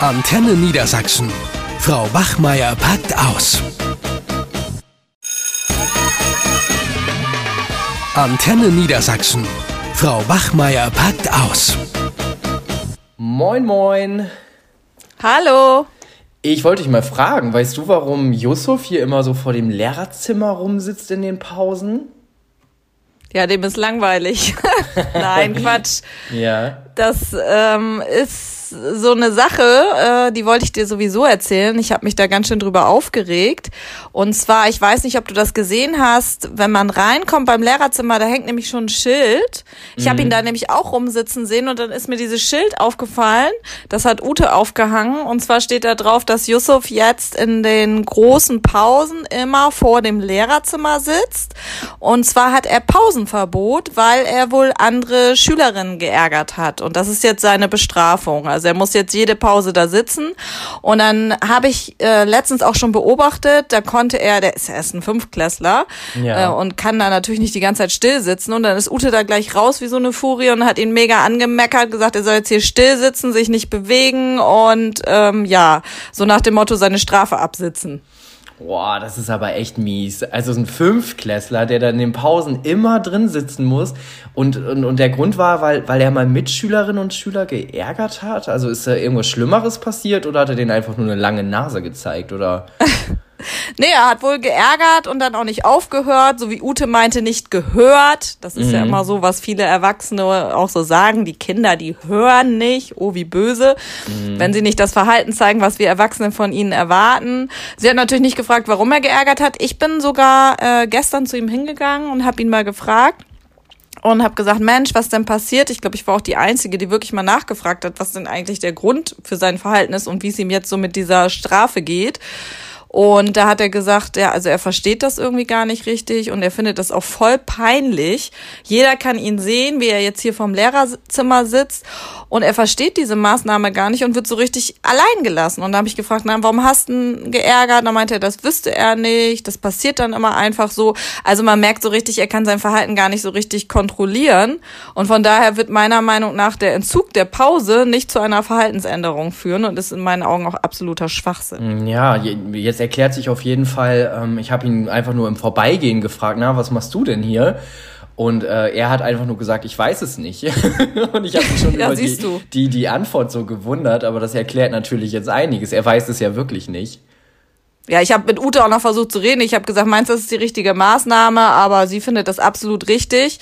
Antenne Niedersachsen. Frau Wachmeier packt aus. Antenne Niedersachsen. Frau Wachmeier packt aus. Moin, moin. Hallo. Ich wollte dich mal fragen, weißt du, warum Yusuf hier immer so vor dem Lehrerzimmer rumsitzt in den Pausen? Ja, dem ist langweilig. Nein, Quatsch. Ja. Das ähm, ist so eine Sache, äh, die wollte ich dir sowieso erzählen. Ich habe mich da ganz schön drüber aufgeregt. Und zwar, ich weiß nicht, ob du das gesehen hast, wenn man reinkommt beim Lehrerzimmer, da hängt nämlich schon ein Schild. Ich mhm. habe ihn da nämlich auch rumsitzen sehen und dann ist mir dieses Schild aufgefallen. Das hat Ute aufgehangen. Und zwar steht da drauf, dass Yusuf jetzt in den großen Pausen immer vor dem Lehrerzimmer sitzt. Und zwar hat er Pausenverbot, weil er wohl andere Schülerinnen geärgert hat. Und das ist jetzt seine Bestrafung. Also er muss jetzt jede Pause da sitzen. Und dann habe ich äh, letztens auch schon beobachtet, da konnte er, der ist ja erst ein Fünftklässler ja. äh, und kann da natürlich nicht die ganze Zeit still sitzen. Und dann ist Ute da gleich raus wie so eine Furie und hat ihn mega angemeckert, gesagt, er soll jetzt hier still sitzen, sich nicht bewegen und ähm, ja, so nach dem Motto seine Strafe absitzen. Boah, das ist aber echt mies. Also so ein Fünftklässler, der dann in den Pausen immer drin sitzen muss. Und, und, und der Grund war, weil, weil er mal Mitschülerinnen und Schüler geärgert hat? Also ist da irgendwas Schlimmeres passiert oder hat er denen einfach nur eine lange Nase gezeigt? Oder? Nee, er hat wohl geärgert und dann auch nicht aufgehört, so wie Ute meinte, nicht gehört. Das ist mhm. ja immer so, was viele Erwachsene auch so sagen. Die Kinder, die hören nicht, oh wie böse, mhm. wenn sie nicht das Verhalten zeigen, was wir Erwachsene von ihnen erwarten. Sie hat natürlich nicht gefragt, warum er geärgert hat. Ich bin sogar äh, gestern zu ihm hingegangen und habe ihn mal gefragt und habe gesagt, Mensch, was denn passiert? Ich glaube, ich war auch die Einzige, die wirklich mal nachgefragt hat, was denn eigentlich der Grund für sein Verhalten ist und wie es ihm jetzt so mit dieser Strafe geht. Und da hat er gesagt, ja, also er versteht das irgendwie gar nicht richtig und er findet das auch voll peinlich. Jeder kann ihn sehen, wie er jetzt hier vom Lehrerzimmer sitzt und er versteht diese Maßnahme gar nicht und wird so richtig allein gelassen. Und da habe ich gefragt, na, warum hast du ihn geärgert? Da meinte er, das wüsste er nicht. Das passiert dann immer einfach so. Also man merkt so richtig, er kann sein Verhalten gar nicht so richtig kontrollieren. Und von daher wird meiner Meinung nach der Entzug der Pause nicht zu einer Verhaltensänderung führen und ist in meinen Augen auch absoluter Schwachsinn. Ja, jetzt erklärt sich auf jeden Fall, ähm, ich habe ihn einfach nur im Vorbeigehen gefragt, na, was machst du denn hier? Und äh, er hat einfach nur gesagt, ich weiß es nicht. und ich habe mich schon über die, die, die Antwort so gewundert, aber das erklärt natürlich jetzt einiges. Er weiß es ja wirklich nicht. Ja, ich habe mit Ute auch noch versucht zu reden. Ich habe gesagt, meinst du, das ist die richtige Maßnahme? Aber sie findet das absolut richtig.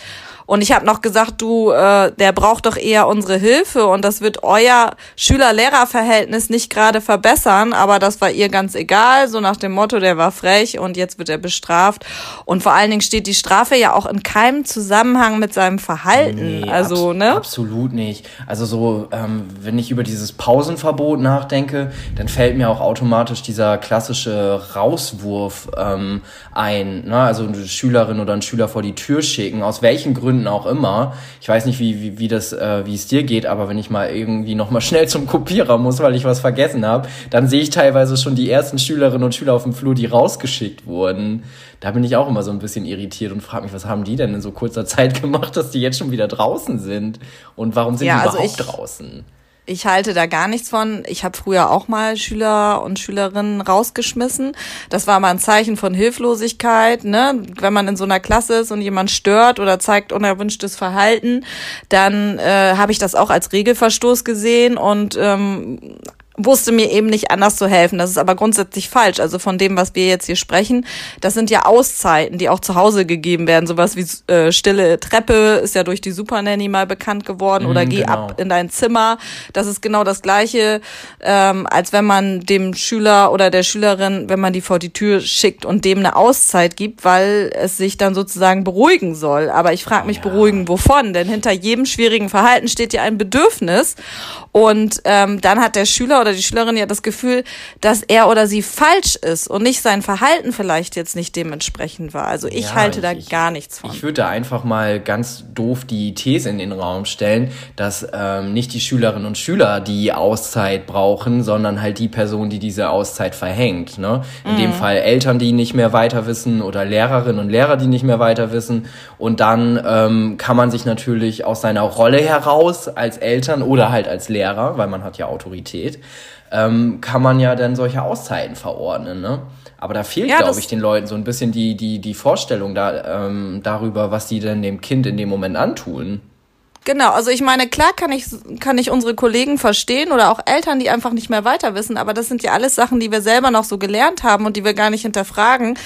Und ich habe noch gesagt, du, äh, der braucht doch eher unsere Hilfe und das wird euer Schüler-Lehrer-Verhältnis nicht gerade verbessern, aber das war ihr ganz egal, so nach dem Motto, der war frech und jetzt wird er bestraft. Und vor allen Dingen steht die Strafe ja auch in keinem Zusammenhang mit seinem Verhalten. Nee, also, abs ne? Absolut nicht. Also so, ähm, wenn ich über dieses Pausenverbot nachdenke, dann fällt mir auch automatisch dieser klassische Rauswurf ähm, ein. Ne? Also eine Schülerin oder ein Schüler vor die Tür schicken, aus welchen Gründen Gründen auch immer. Ich weiß nicht, wie, wie, wie, das, äh, wie es dir geht, aber wenn ich mal irgendwie nochmal schnell zum Kopierer muss, weil ich was vergessen habe, dann sehe ich teilweise schon die ersten Schülerinnen und Schüler auf dem Flur, die rausgeschickt wurden. Da bin ich auch immer so ein bisschen irritiert und frage mich, was haben die denn in so kurzer Zeit gemacht, dass die jetzt schon wieder draußen sind? Und warum sind ja, die also überhaupt draußen? Ich halte da gar nichts von. Ich habe früher auch mal Schüler und Schülerinnen rausgeschmissen. Das war mal ein Zeichen von Hilflosigkeit. Ne? Wenn man in so einer Klasse ist und jemand stört oder zeigt unerwünschtes Verhalten, dann äh, habe ich das auch als Regelverstoß gesehen und ähm, wusste mir eben nicht anders zu helfen. Das ist aber grundsätzlich falsch. Also von dem, was wir jetzt hier sprechen, das sind ja Auszeiten, die auch zu Hause gegeben werden. Sowas wie äh, stille Treppe ist ja durch die Supernanny mal bekannt geworden oder mm, geh genau. ab in dein Zimmer. Das ist genau das Gleiche, ähm, als wenn man dem Schüler oder der Schülerin, wenn man die vor die Tür schickt und dem eine Auszeit gibt, weil es sich dann sozusagen beruhigen soll. Aber ich frage mich, ja. beruhigen wovon? Denn hinter jedem schwierigen Verhalten steht ja ein Bedürfnis. Und ähm, dann hat der Schüler oder die Schülerin ja das Gefühl, dass er oder sie falsch ist und nicht sein Verhalten vielleicht jetzt nicht dementsprechend war. Also ich ja, halte da ich, gar nichts von. Ich würde da einfach mal ganz doof die These in den Raum stellen, dass ähm, nicht die Schülerinnen und Schüler die Auszeit brauchen, sondern halt die Person, die diese Auszeit verhängt. Ne? In mhm. dem Fall Eltern, die nicht mehr weiter wissen oder Lehrerinnen und Lehrer, die nicht mehr weiter wissen. Und dann ähm, kann man sich natürlich aus seiner Rolle heraus als Eltern oder halt als Lehrer, weil man hat ja Autorität, ähm, kann man ja dann solche Auszeiten verordnen. Ne? Aber da fehlt, ja, glaube ich, den Leuten so ein bisschen die, die, die Vorstellung da, ähm, darüber, was die denn dem Kind in dem Moment antun. Genau, also ich meine, klar kann ich, kann ich unsere Kollegen verstehen oder auch Eltern, die einfach nicht mehr weiter wissen, aber das sind ja alles Sachen, die wir selber noch so gelernt haben und die wir gar nicht hinterfragen.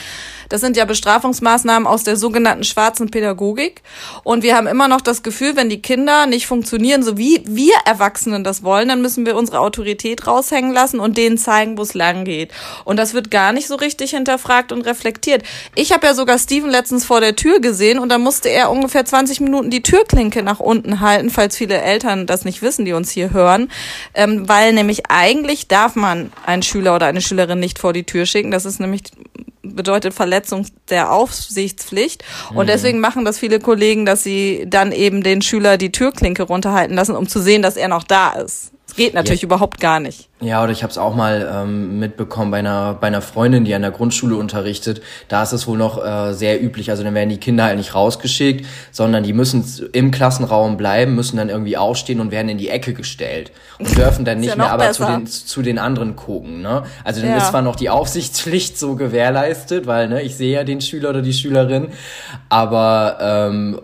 Das sind ja Bestrafungsmaßnahmen aus der sogenannten schwarzen Pädagogik. Und wir haben immer noch das Gefühl, wenn die Kinder nicht funktionieren, so wie wir Erwachsenen das wollen, dann müssen wir unsere Autorität raushängen lassen und denen zeigen, wo es lang geht. Und das wird gar nicht so richtig hinterfragt und reflektiert. Ich habe ja sogar Steven letztens vor der Tür gesehen und da musste er ungefähr 20 Minuten die Türklinke nach unten halten, falls viele Eltern das nicht wissen, die uns hier hören. Ähm, weil nämlich eigentlich darf man einen Schüler oder eine Schülerin nicht vor die Tür schicken. Das ist nämlich bedeutet Verletzung der Aufsichtspflicht. Und mhm. deswegen machen das viele Kollegen, dass sie dann eben den Schüler die Türklinke runterhalten lassen, um zu sehen, dass er noch da ist. Geht natürlich ja. überhaupt gar nicht. Ja, oder ich habe es auch mal ähm, mitbekommen bei einer, bei einer Freundin, die an der Grundschule unterrichtet. Da ist es wohl noch äh, sehr üblich. Also dann werden die Kinder halt nicht rausgeschickt, sondern die müssen im Klassenraum bleiben, müssen dann irgendwie aufstehen und werden in die Ecke gestellt und dürfen dann nicht ja mehr aber zu den, zu den anderen gucken. Ne? Also dann ja. ist zwar noch die Aufsichtspflicht so gewährleistet, weil ne, ich sehe ja den Schüler oder die Schülerin, aber ähm,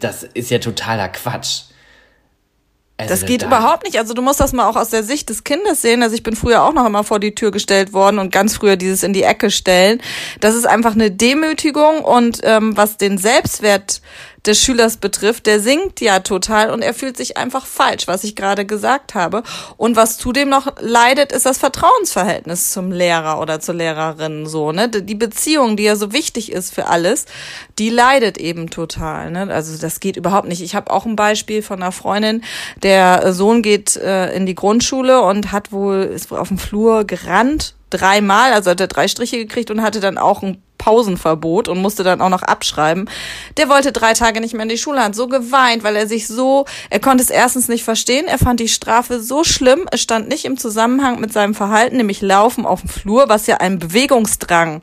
das ist ja totaler Quatsch. Also das geht da überhaupt nicht. Also du musst das mal auch aus der Sicht des Kindes sehen. Also ich bin früher auch noch immer vor die Tür gestellt worden und ganz früher dieses in die Ecke stellen. Das ist einfach eine Demütigung und ähm, was den Selbstwert des Schülers betrifft, der singt ja total und er fühlt sich einfach falsch, was ich gerade gesagt habe. Und was zudem noch leidet, ist das Vertrauensverhältnis zum Lehrer oder zur Lehrerin so, ne? Die Beziehung, die ja so wichtig ist für alles, die leidet eben total, ne? Also das geht überhaupt nicht. Ich habe auch ein Beispiel von einer Freundin, der Sohn geht äh, in die Grundschule und hat wohl ist wohl auf dem Flur gerannt dreimal, also hat er drei Striche gekriegt und hatte dann auch ein Pausenverbot und musste dann auch noch abschreiben. Der wollte drei Tage nicht mehr in die Schule, hat so geweint, weil er sich so, er konnte es erstens nicht verstehen, er fand die Strafe so schlimm, es stand nicht im Zusammenhang mit seinem Verhalten, nämlich Laufen auf dem Flur, was ja einen Bewegungsdrang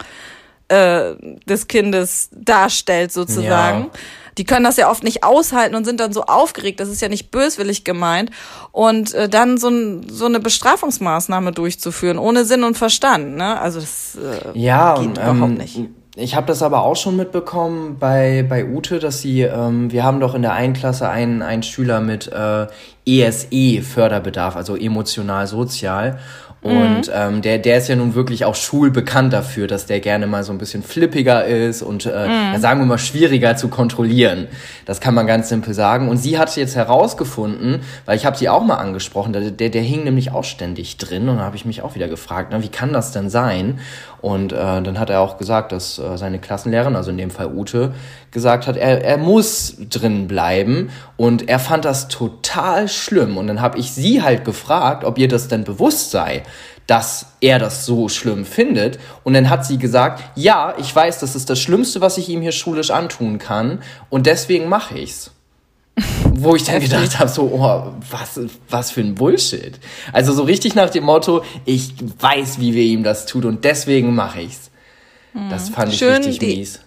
äh, des Kindes darstellt sozusagen. Ja. Die können das ja oft nicht aushalten und sind dann so aufgeregt. Das ist ja nicht böswillig gemeint. Und äh, dann so, ein, so eine Bestrafungsmaßnahme durchzuführen, ohne Sinn und Verstand. Ne? Also das äh, ja, geht ähm, überhaupt nicht. Ich habe das aber auch schon mitbekommen bei, bei Ute, dass sie, ähm, wir haben doch in der einen Klasse einen, einen Schüler mit äh, ESE-Förderbedarf, also emotional-sozial. Und mhm. ähm, der, der ist ja nun wirklich auch schulbekannt dafür, dass der gerne mal so ein bisschen flippiger ist und äh, mhm. ja, sagen wir mal schwieriger zu kontrollieren. Das kann man ganz simpel sagen. Und sie hat jetzt herausgefunden, weil ich habe sie auch mal angesprochen, der, der, der hing nämlich auch ständig drin und da habe ich mich auch wieder gefragt, na, wie kann das denn sein? Und äh, dann hat er auch gesagt, dass äh, seine Klassenlehrerin, also in dem Fall Ute, gesagt hat, er, er muss drin bleiben und er fand das total schlimm. Und dann habe ich sie halt gefragt, ob ihr das denn bewusst sei, dass er das so schlimm findet. Und dann hat sie gesagt, ja, ich weiß, das ist das Schlimmste, was ich ihm hier schulisch antun kann und deswegen mache ich's. Wo ich dann gedacht habe, so, oh, was, was für ein Bullshit. Also so richtig nach dem Motto, ich weiß, wie wir ihm das tun und deswegen mache ich's. Das fand ich Schön richtig mies.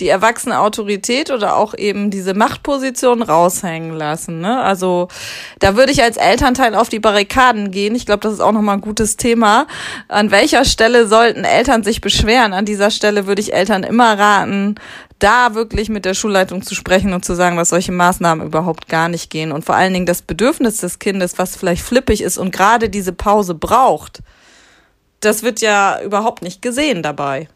Die erwachsene Autorität oder auch eben diese Machtposition raushängen lassen. Ne? Also da würde ich als Elternteil auf die Barrikaden gehen. Ich glaube, das ist auch nochmal ein gutes Thema. An welcher Stelle sollten Eltern sich beschweren? An dieser Stelle würde ich Eltern immer raten, da wirklich mit der Schulleitung zu sprechen und zu sagen, dass solche Maßnahmen überhaupt gar nicht gehen und vor allen Dingen das Bedürfnis des Kindes, was vielleicht flippig ist und gerade diese Pause braucht, das wird ja überhaupt nicht gesehen dabei.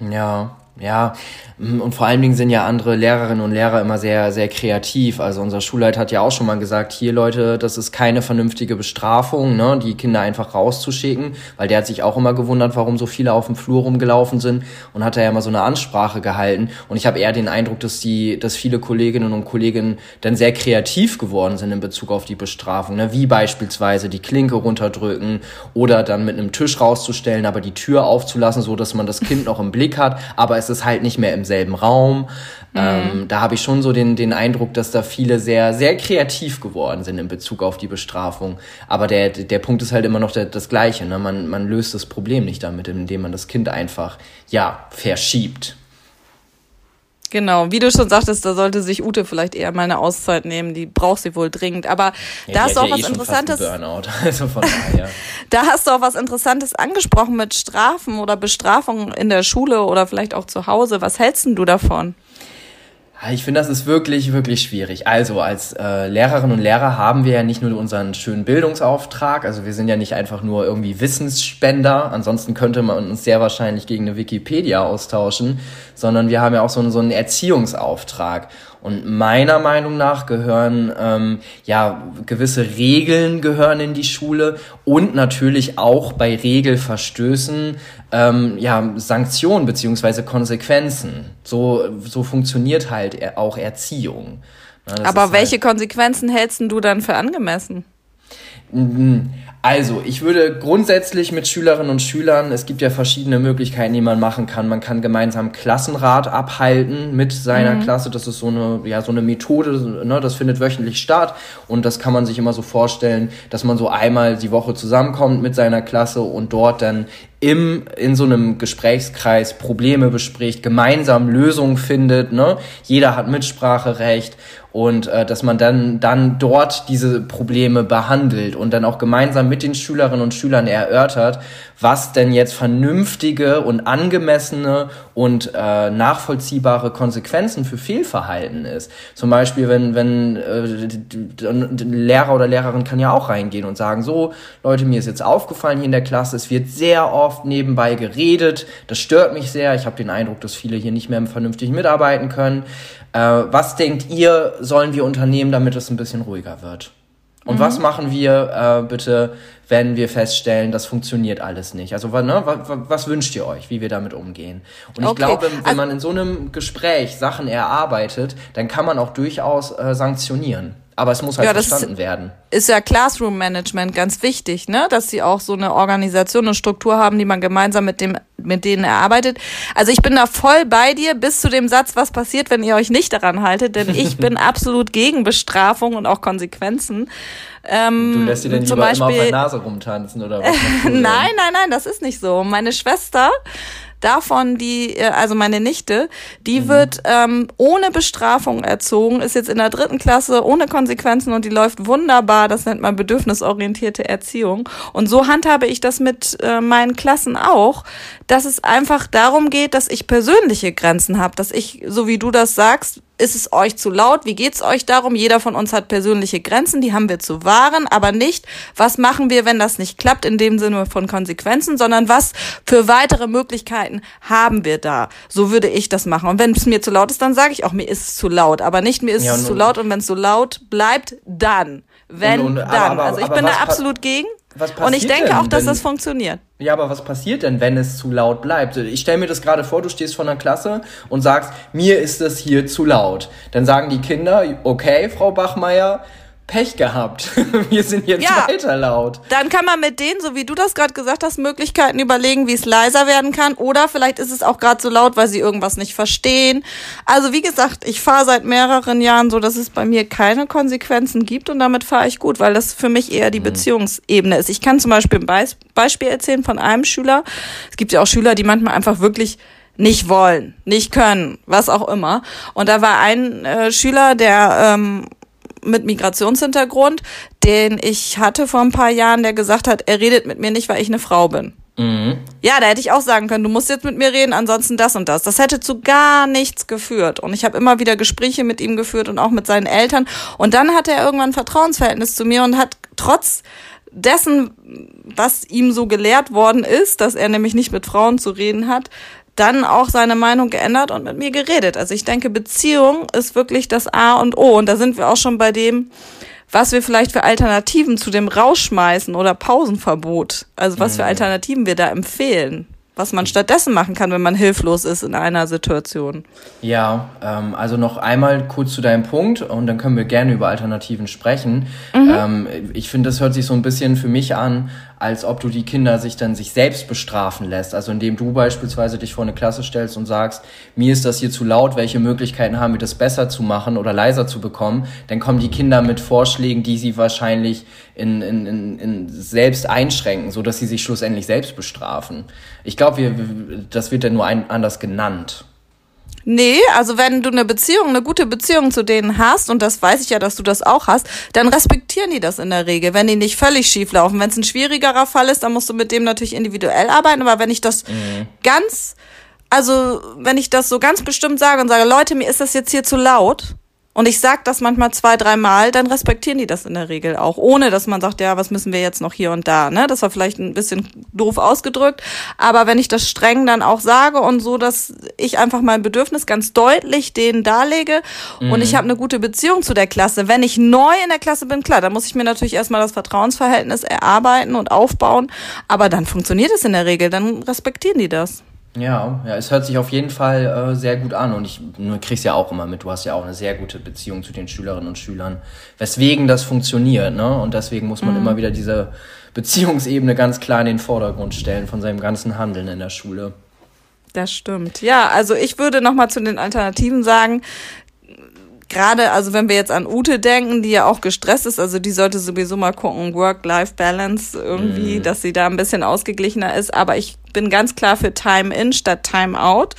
Ja, ja, mm, und vor allen Dingen sind ja andere Lehrerinnen und Lehrer immer sehr, sehr kreativ. Also unser Schulleiter hat ja auch schon mal gesagt, hier Leute, das ist keine vernünftige Bestrafung, ne, die Kinder einfach rauszuschicken, weil der hat sich auch immer gewundert, warum so viele auf dem Flur rumgelaufen sind und hat da ja mal so eine Ansprache gehalten. Und ich habe eher den Eindruck, dass die, dass viele Kolleginnen und Kollegen dann sehr kreativ geworden sind in Bezug auf die Bestrafung, ne, wie beispielsweise die Klinke runterdrücken oder dann mit einem Tisch rauszustellen, aber die Tür aufzulassen, so dass man das Kind noch im Blick hat, aber es es ist halt nicht mehr im selben Raum. Mhm. Ähm, da habe ich schon so den, den Eindruck, dass da viele sehr, sehr kreativ geworden sind in Bezug auf die Bestrafung. Aber der, der Punkt ist halt immer noch der, das Gleiche. Ne? Man, man löst das Problem nicht damit, indem man das Kind einfach, ja, verschiebt. Genau, wie du schon sagtest, da sollte sich Ute vielleicht eher mal eine Auszeit nehmen. Die braucht sie wohl dringend. Aber ja, da hast du auch ja was eh Interessantes. Also daher. da hast du auch was Interessantes angesprochen mit Strafen oder Bestrafungen in der Schule oder vielleicht auch zu Hause. Was hältst du davon? Ich finde, das ist wirklich, wirklich schwierig. Also als äh, Lehrerinnen und Lehrer haben wir ja nicht nur unseren schönen Bildungsauftrag, also wir sind ja nicht einfach nur irgendwie Wissensspender, ansonsten könnte man uns sehr wahrscheinlich gegen eine Wikipedia austauschen, sondern wir haben ja auch so, so einen Erziehungsauftrag. Und meiner Meinung nach gehören ähm, ja gewisse Regeln gehören in die Schule und natürlich auch bei Regelverstößen ähm, ja Sanktionen beziehungsweise Konsequenzen. So so funktioniert halt auch Erziehung. Ja, Aber welche halt Konsequenzen hältst du dann für angemessen? Also, ich würde grundsätzlich mit Schülerinnen und Schülern, es gibt ja verschiedene Möglichkeiten, die man machen kann. Man kann gemeinsam Klassenrat abhalten mit seiner mhm. Klasse. Das ist so eine, ja, so eine Methode, ne, das findet wöchentlich statt. Und das kann man sich immer so vorstellen, dass man so einmal die Woche zusammenkommt mit seiner Klasse und dort dann im, in so einem Gesprächskreis Probleme bespricht, gemeinsam Lösungen findet, ne? Jeder hat Mitspracherecht und äh, dass man dann, dann dort diese Probleme behandelt und dann auch gemeinsam mit den Schülerinnen und Schülern erörtert, was denn jetzt vernünftige und angemessene und äh, nachvollziehbare Konsequenzen für Fehlverhalten ist. Zum Beispiel, wenn, wenn äh, Lehrer oder Lehrerin kann ja auch reingehen und sagen, so, Leute, mir ist jetzt aufgefallen hier in der Klasse, es wird sehr oft nebenbei geredet, das stört mich sehr, ich habe den Eindruck, dass viele hier nicht mehr vernünftig mitarbeiten können. Äh, was denkt ihr, sollen wir unternehmen, damit es ein bisschen ruhiger wird? Und mhm. was machen wir äh, bitte, wenn wir feststellen, das funktioniert alles nicht? Also ne, was, was wünscht ihr euch, wie wir damit umgehen? Und ich okay. glaube, wenn also, man in so einem Gespräch Sachen erarbeitet, dann kann man auch durchaus äh, sanktionieren. Aber es muss halt ja, verstanden werden. Ist ja Classroom Management ganz wichtig, ne? Dass sie auch so eine Organisation und Struktur haben, die man gemeinsam mit dem, mit denen erarbeitet. Also ich bin da voll bei dir bis zu dem Satz, was passiert, wenn ihr euch nicht daran haltet, denn ich bin absolut gegen Bestrafung und auch Konsequenzen. Ähm, du lässt sie denn lieber Beispiel, immer auf der Nase rumtanzen oder was? nein, nein, nein, das ist nicht so. Meine Schwester davon die, äh, also meine Nichte, die mhm. wird ähm, ohne Bestrafung erzogen, ist jetzt in der dritten Klasse ohne Konsequenzen und die läuft wunderbar. Das nennt man bedürfnisorientierte Erziehung. Und so handhabe ich das mit äh, meinen Klassen auch, dass es einfach darum geht, dass ich persönliche Grenzen habe, dass ich, so wie du das sagst, ist es euch zu laut? Wie geht's euch darum? Jeder von uns hat persönliche Grenzen, die haben wir zu wahren, aber nicht, was machen wir, wenn das nicht klappt, in dem Sinne von Konsequenzen, sondern was für weitere Möglichkeiten haben wir da? So würde ich das machen. Und wenn es mir zu laut ist, dann sage ich auch, mir ist es zu laut, aber nicht mir ist ja, es zu laut und wenn es so laut bleibt, dann. Wenn, und, und, dann. Aber, aber, also ich bin da absolut gegen. Und ich denke denn, auch, dass das funktioniert. Ja, aber was passiert denn, wenn es zu laut bleibt? Ich stelle mir das gerade vor, du stehst vor einer Klasse und sagst, mir ist es hier zu laut. Dann sagen die Kinder, okay, Frau Bachmeier, Pech gehabt. Wir sind jetzt ja, weiter laut. Dann kann man mit denen, so wie du das gerade gesagt hast, Möglichkeiten überlegen, wie es leiser werden kann. Oder vielleicht ist es auch gerade so laut, weil sie irgendwas nicht verstehen. Also wie gesagt, ich fahre seit mehreren Jahren so, dass es bei mir keine Konsequenzen gibt und damit fahre ich gut, weil das für mich eher die mhm. Beziehungsebene ist. Ich kann zum Beispiel ein Be Beispiel erzählen von einem Schüler. Es gibt ja auch Schüler, die manchmal einfach wirklich nicht wollen, nicht können, was auch immer. Und da war ein äh, Schüler, der ähm, mit Migrationshintergrund, den ich hatte vor ein paar Jahren, der gesagt hat, er redet mit mir nicht, weil ich eine Frau bin. Mhm. Ja, da hätte ich auch sagen können, du musst jetzt mit mir reden, ansonsten das und das. Das hätte zu gar nichts geführt. Und ich habe immer wieder Gespräche mit ihm geführt und auch mit seinen Eltern. Und dann hatte er irgendwann ein Vertrauensverhältnis zu mir und hat trotz dessen, was ihm so gelehrt worden ist, dass er nämlich nicht mit Frauen zu reden hat, dann auch seine Meinung geändert und mit mir geredet. Also ich denke, Beziehung ist wirklich das A und O. Und da sind wir auch schon bei dem, was wir vielleicht für Alternativen zu dem Rausschmeißen oder Pausenverbot, also was für mhm. Alternativen wir da empfehlen was man stattdessen machen kann, wenn man hilflos ist in einer Situation. Ja, ähm, also noch einmal kurz zu deinem Punkt und dann können wir gerne über Alternativen sprechen. Mhm. Ähm, ich finde, das hört sich so ein bisschen für mich an, als ob du die Kinder sich dann sich selbst bestrafen lässt. Also indem du beispielsweise dich vor eine Klasse stellst und sagst, mir ist das hier zu laut, welche Möglichkeiten haben wir, das besser zu machen oder leiser zu bekommen, dann kommen die Kinder mit Vorschlägen, die sie wahrscheinlich in, in, in, in selbst einschränken, so dass sie sich schlussendlich selbst bestrafen. Ich glaube, wir, das wird ja nur ein, anders genannt. Nee, also wenn du eine Beziehung, eine gute Beziehung zu denen hast, und das weiß ich ja, dass du das auch hast, dann respektieren die das in der Regel, wenn die nicht völlig schief laufen. Wenn es ein schwierigerer Fall ist, dann musst du mit dem natürlich individuell arbeiten, aber wenn ich das mhm. ganz, also wenn ich das so ganz bestimmt sage und sage, Leute, mir ist das jetzt hier zu laut, und ich sag das manchmal zwei, dreimal, dann respektieren die das in der Regel auch, ohne dass man sagt, ja, was müssen wir jetzt noch hier und da. Ne? Das war vielleicht ein bisschen doof ausgedrückt, aber wenn ich das streng dann auch sage und so, dass ich einfach mein Bedürfnis ganz deutlich denen darlege mhm. und ich habe eine gute Beziehung zu der Klasse. Wenn ich neu in der Klasse bin, klar, dann muss ich mir natürlich erstmal das Vertrauensverhältnis erarbeiten und aufbauen, aber dann funktioniert es in der Regel, dann respektieren die das. Ja, ja, es hört sich auf jeden Fall äh, sehr gut an und ich du kriegst ja auch immer mit, du hast ja auch eine sehr gute Beziehung zu den Schülerinnen und Schülern, weswegen das funktioniert, ne? Und deswegen muss man mhm. immer wieder diese Beziehungsebene ganz klar in den Vordergrund stellen von seinem ganzen Handeln in der Schule. Das stimmt. Ja, also ich würde noch mal zu den Alternativen sagen, gerade, also wenn wir jetzt an Ute denken, die ja auch gestresst ist, also die sollte sowieso mal gucken, Work-Life-Balance irgendwie, mm. dass sie da ein bisschen ausgeglichener ist. Aber ich bin ganz klar für Time-In statt Time-Out,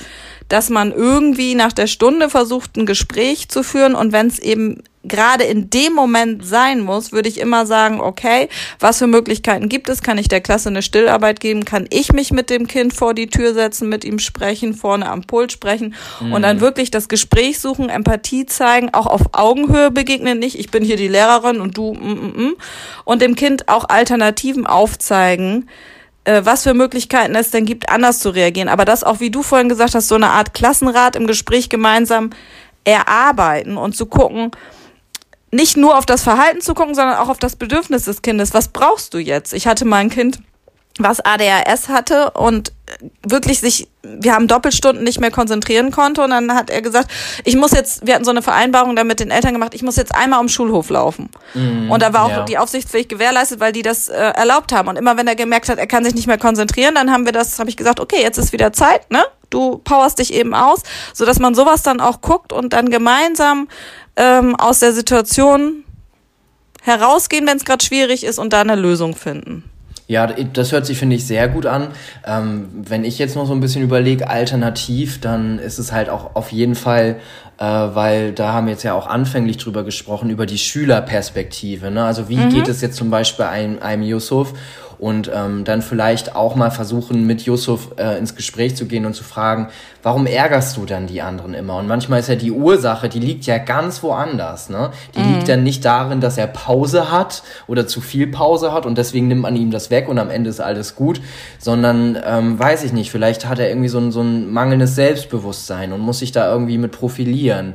dass man irgendwie nach der Stunde versucht, ein Gespräch zu führen und wenn es eben gerade in dem Moment sein muss, würde ich immer sagen, okay, was für Möglichkeiten gibt es? Kann ich der Klasse eine Stillarbeit geben? Kann ich mich mit dem Kind vor die Tür setzen, mit ihm sprechen, vorne am Pult sprechen mhm. und dann mhm. wirklich das Gespräch suchen, Empathie zeigen, auch auf Augenhöhe begegnen, nicht ich bin hier die Lehrerin und du mm, mm, mm, und dem Kind auch Alternativen aufzeigen, äh, was für Möglichkeiten es denn gibt, anders zu reagieren. Aber das auch, wie du vorhin gesagt hast, so eine Art Klassenrat im Gespräch gemeinsam erarbeiten und zu gucken, nicht nur auf das Verhalten zu gucken, sondern auch auf das Bedürfnis des Kindes. Was brauchst du jetzt? Ich hatte mal ein Kind, was ADHS hatte und wirklich sich, wir haben Doppelstunden nicht mehr konzentrieren konnte und dann hat er gesagt, ich muss jetzt, wir hatten so eine Vereinbarung da mit den Eltern gemacht, ich muss jetzt einmal um Schulhof laufen. Mm, und da war auch ja. die Aufsichtspflicht gewährleistet, weil die das äh, erlaubt haben. Und immer wenn er gemerkt hat, er kann sich nicht mehr konzentrieren, dann haben wir das, habe ich gesagt, okay, jetzt ist wieder Zeit, ne? Du powerst dich eben aus, so dass man sowas dann auch guckt und dann gemeinsam ähm, aus der Situation herausgehen, wenn es gerade schwierig ist und da eine Lösung finden. Ja, das hört sich, finde ich, sehr gut an. Ähm, wenn ich jetzt noch so ein bisschen überlege, alternativ, dann ist es halt auch auf jeden Fall, äh, weil da haben wir jetzt ja auch anfänglich drüber gesprochen, über die Schülerperspektive. Ne? Also wie mhm. geht es jetzt zum Beispiel einem, einem Yusuf und ähm, dann vielleicht auch mal versuchen, mit Yusuf äh, ins Gespräch zu gehen und zu fragen, warum ärgerst du dann die anderen immer? Und manchmal ist ja die Ursache, die liegt ja ganz woanders. Ne? Die mhm. liegt dann nicht darin, dass er Pause hat oder zu viel Pause hat und deswegen nimmt man ihm das weg und am Ende ist alles gut, sondern ähm, weiß ich nicht, vielleicht hat er irgendwie so ein, so ein mangelndes Selbstbewusstsein und muss sich da irgendwie mit profilieren.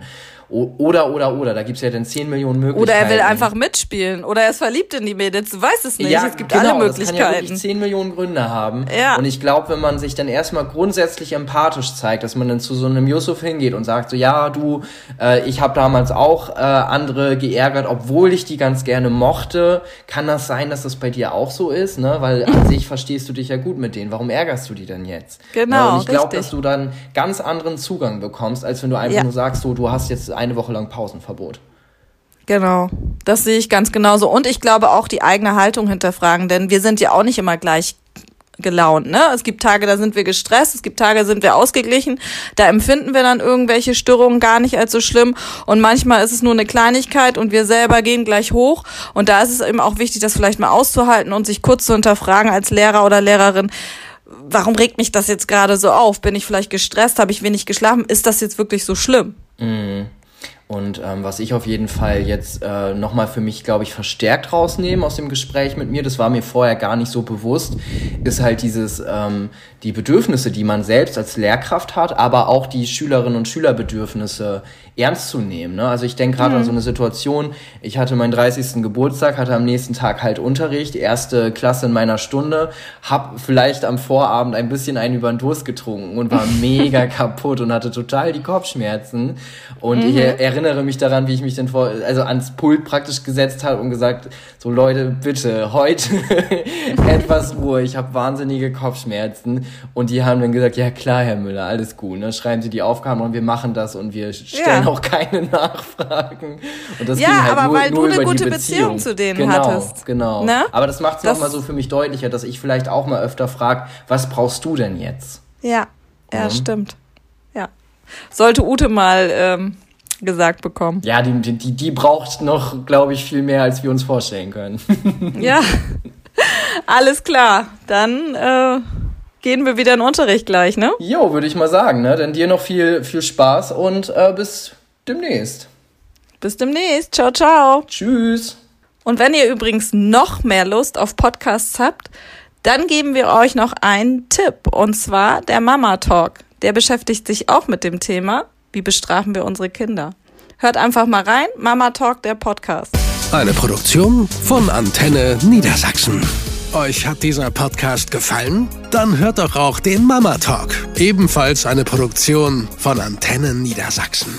Oder, oder, oder, da gibt's ja dann 10 Millionen Möglichkeiten. Oder er will einfach mitspielen. Oder er ist verliebt in die Mädels. Du weißt es nicht. Ja, es gibt genau, alle Möglichkeiten. Das kann ja 10 Millionen Gründe haben. Ja. Und ich glaube, wenn man sich dann erstmal grundsätzlich empathisch zeigt, dass man dann zu so einem Yusuf hingeht und sagt so, ja, du, äh, ich habe damals auch äh, andere geärgert, obwohl ich die ganz gerne mochte. Kann das sein, dass das bei dir auch so ist? Ne? Weil an sich verstehst du dich ja gut mit denen. Warum ärgerst du die denn jetzt? Genau, Und ich glaube, dass du dann ganz anderen Zugang bekommst, als wenn du einfach ja. nur sagst, so, du hast jetzt eine Woche lang Pausenverbot. Genau, das sehe ich ganz genauso. Und ich glaube auch die eigene Haltung hinterfragen, denn wir sind ja auch nicht immer gleich gelaunt. Ne? Es gibt Tage, da sind wir gestresst, es gibt Tage, da sind wir ausgeglichen, da empfinden wir dann irgendwelche Störungen gar nicht als so schlimm und manchmal ist es nur eine Kleinigkeit und wir selber gehen gleich hoch und da ist es eben auch wichtig, das vielleicht mal auszuhalten und sich kurz zu hinterfragen als Lehrer oder Lehrerin, warum regt mich das jetzt gerade so auf? Bin ich vielleicht gestresst? Habe ich wenig geschlafen? Ist das jetzt wirklich so schlimm? Mhm. Und ähm, was ich auf jeden Fall jetzt äh, nochmal für mich, glaube ich, verstärkt rausnehme aus dem Gespräch mit mir, das war mir vorher gar nicht so bewusst, ist halt dieses, ähm, die Bedürfnisse, die man selbst als Lehrkraft hat, aber auch die Schülerinnen und Schülerbedürfnisse ernst zu nehmen. Ne? Also ich denke gerade mhm. an so eine Situation, ich hatte meinen 30. Geburtstag, hatte am nächsten Tag halt Unterricht, erste Klasse in meiner Stunde, hab vielleicht am Vorabend ein bisschen einen über den Durst getrunken und war mega kaputt und hatte total die Kopfschmerzen. Und mhm. ich erinnere mich daran, wie ich mich dann vor, also ans Pult praktisch gesetzt habe und gesagt, so Leute, bitte, heute etwas Ruhe, ich habe wahnsinnige Kopfschmerzen. Und die haben dann gesagt, ja klar, Herr Müller, alles gut, ne? schreiben Sie die Aufgaben und wir machen das und wir stellen ja. auch keine Nachfragen. Und das ja, ging halt aber nur, weil nur du eine gute Beziehung. Beziehung. zu denen genau, hattest. Genau, ne? Aber das macht es nochmal so für mich deutlicher, dass ich vielleicht auch mal öfter frage, was brauchst du denn jetzt? Ja, ja, mhm. stimmt. Ja. sollte Ute mal ähm, gesagt bekommen. Ja, die, die, die braucht noch, glaube ich, viel mehr, als wir uns vorstellen können. ja, alles klar. Dann äh, gehen wir wieder in den Unterricht gleich, ne? Jo, würde ich mal sagen, ne? Dann dir noch viel, viel Spaß und äh, bis demnächst. Bis demnächst. Ciao, ciao. Tschüss. Und wenn ihr übrigens noch mehr Lust auf Podcasts habt, dann geben wir euch noch einen Tipp, und zwar der Mama Talk. Der beschäftigt sich auch mit dem Thema, wie bestrafen wir unsere Kinder. Hört einfach mal rein, Mama Talk, der Podcast. Eine Produktion von Antenne Niedersachsen. Euch hat dieser Podcast gefallen? Dann hört doch auch den Mama Talk, ebenfalls eine Produktion von Antenne Niedersachsen.